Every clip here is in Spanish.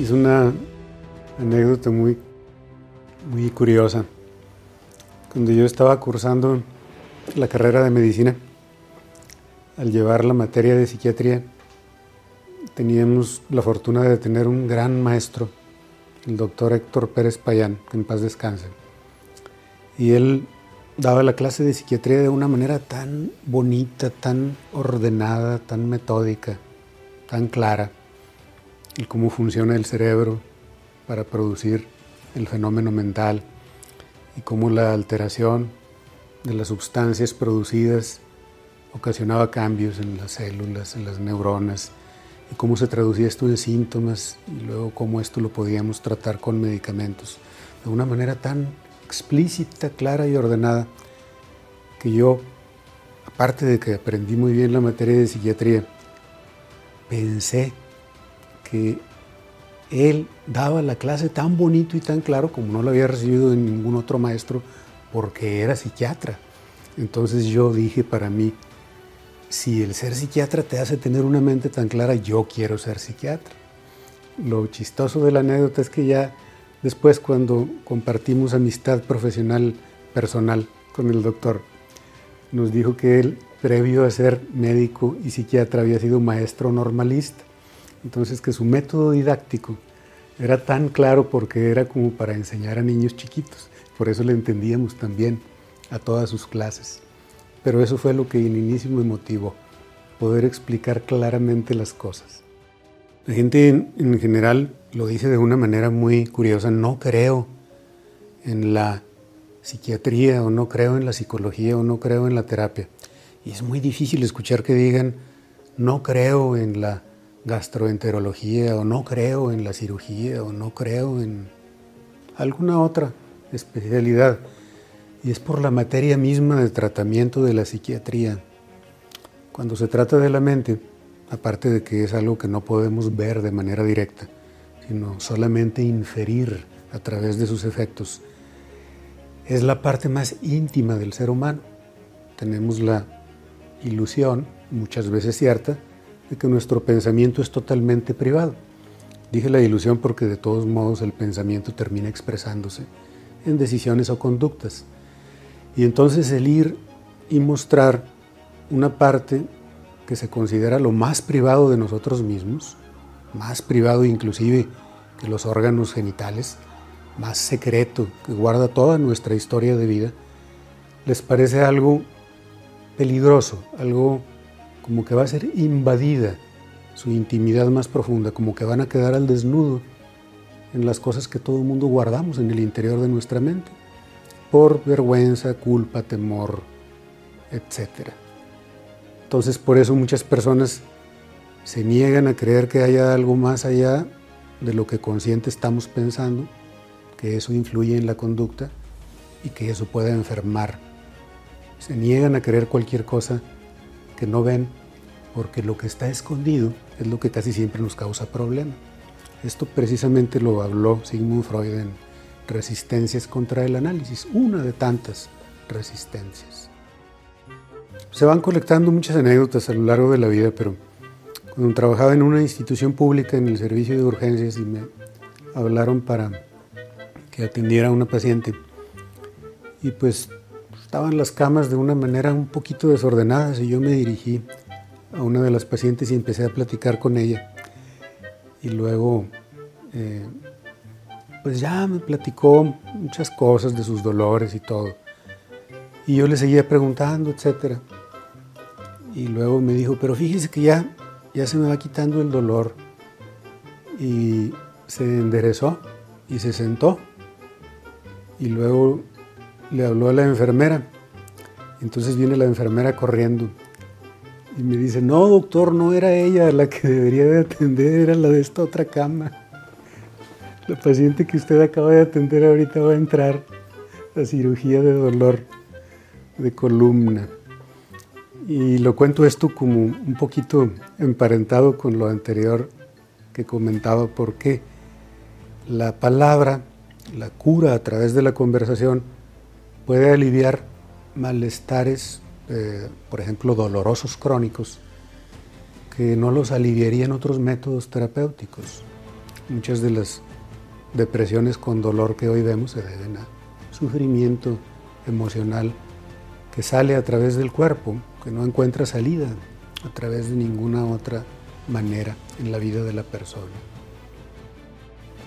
Es una anécdota muy, muy curiosa. Cuando yo estaba cursando la carrera de medicina, al llevar la materia de psiquiatría, teníamos la fortuna de tener un gran maestro, el doctor Héctor Pérez Payán, en paz descanse. Y él daba la clase de psiquiatría de una manera tan bonita, tan ordenada, tan metódica, tan clara, el cómo funciona el cerebro para producir el fenómeno mental y cómo la alteración de las sustancias producidas ocasionaba cambios en las células, en las neuronas, y cómo se traducía esto en síntomas y luego cómo esto lo podíamos tratar con medicamentos de una manera tan explícita, clara y ordenada que yo, aparte de que aprendí muy bien la materia de psiquiatría, pensé que él daba la clase tan bonito y tan claro como no lo había recibido de ningún otro maestro porque era psiquiatra. Entonces yo dije para mí, si el ser psiquiatra te hace tener una mente tan clara, yo quiero ser psiquiatra. Lo chistoso de la anécdota es que ya después cuando compartimos amistad profesional personal con el doctor, nos dijo que él, previo a ser médico y psiquiatra, había sido maestro normalista. Entonces que su método didáctico era tan claro porque era como para enseñar a niños chiquitos. Por eso le entendíamos también a todas sus clases. Pero eso fue lo que en inicio me motivó, poder explicar claramente las cosas. La gente en, general lo dice de una manera muy curiosa, no creo en la psiquiatría o no creo en la psicología o no creo en la terapia. Y es muy difícil escuchar que digan, no creo en la gastroenterología o no creo en la cirugía o no creo en alguna otra especialidad y es por la materia misma del tratamiento de la psiquiatría. Cuando se trata de la mente, aparte de que es algo que no podemos ver de manera directa, sino solamente inferir a través de sus efectos, es la parte más íntima del ser humano. Tenemos la ilusión, muchas veces cierta, de que nuestro pensamiento es totalmente privado. Dije la ilusión porque de todos modos el pensamiento termina expresándose en decisiones o conductas. Y entonces el ir y mostrar una parte que se considera lo más privado de nosotros mismos, más privado inclusive que los órganos genitales, más secreto, que guarda toda nuestra historia de vida, les parece algo peligroso, algo como que va a ser invadida su intimidad más profunda, como que van a quedar al desnudo en las cosas que todo el mundo guardamos en el interior de nuestra mente por vergüenza, culpa, temor, etc. Entonces por eso muchas personas se niegan a creer que haya algo más allá de lo que consciente estamos pensando, que eso influye en la conducta y que eso pueda enfermar. Se niegan a creer cualquier cosa que no ven porque lo que está escondido es lo que casi siempre nos causa problema. Esto precisamente lo habló Sigmund Freud en resistencias contra el análisis, una de tantas resistencias. Se van colectando muchas anécdotas a lo largo de la vida, pero cuando trabajaba en una institución pública en el servicio de urgencias y me hablaron para que atendiera a una paciente, y pues estaban las camas de una manera un poquito desordenadas y yo me dirigí a una de las pacientes y empecé a platicar con ella. Y luego eh, pues ya me platicó muchas cosas de sus dolores y todo. Y yo le seguía preguntando, etc. Y luego me dijo, pero fíjese que ya, ya se me va quitando el dolor. Y se enderezó y se sentó. Y luego le habló a la enfermera. Entonces viene la enfermera corriendo y me dice, no, doctor, no era ella la que debería de atender, era la de esta otra cama. La paciente que usted acaba de atender ahorita va a entrar a cirugía de dolor de columna. Y lo cuento esto como un poquito emparentado con lo anterior que comentaba, porque la palabra, la cura a través de la conversación, puede aliviar malestares, eh, por ejemplo, dolorosos crónicos, que no los aliviarían otros métodos terapéuticos. Muchas de las depresiones con dolor que hoy vemos se deben a sufrimiento emocional que sale a través del cuerpo, que no encuentra salida a través de ninguna otra manera en la vida de la persona.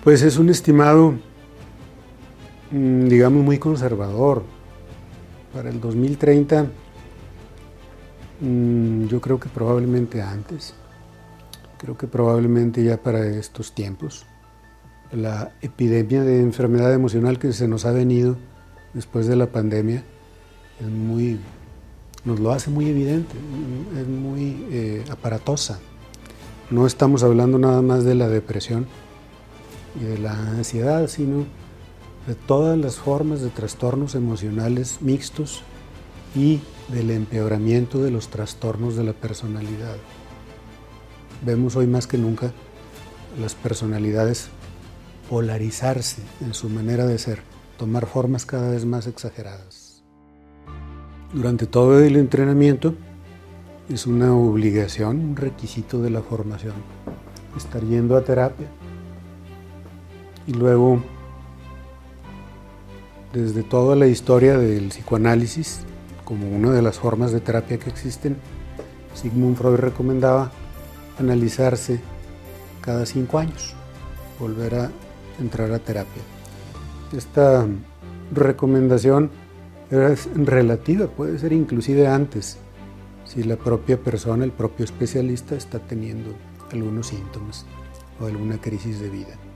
Pues es un estimado, mm, digamos, muy conservador. Para el 2030, mm, yo creo que probablemente antes, creo que probablemente ya para estos tiempos, la epidemia de enfermedad emocional que se nos ha venido después de la pandemia es muy, nos lo hace muy evidente, es muy eh, aparatosa. No estamos hablando nada más de la depresión y de la ansiedad, sino de todas las formas de trastornos emocionales mixtos y del empeoramiento de los trastornos de la personalidad. Vemos hoy más que nunca las personalidades polarizarse en su manera de ser, tomar formas cada vez más exageradas. Durante todo el entrenamiento es una obligación, un requisito de la formación, estar yendo a terapia. Y luego, desde toda la historia del psicoanálisis, como una de las formas de terapia que existen, Sigmund Freud recomendaba analizarse cada cinco años, volver a entrar a terapia. Esta recomendación es relativa, puede ser inclusive antes, si la propia persona, el propio especialista está teniendo algunos síntomas o alguna crisis de vida.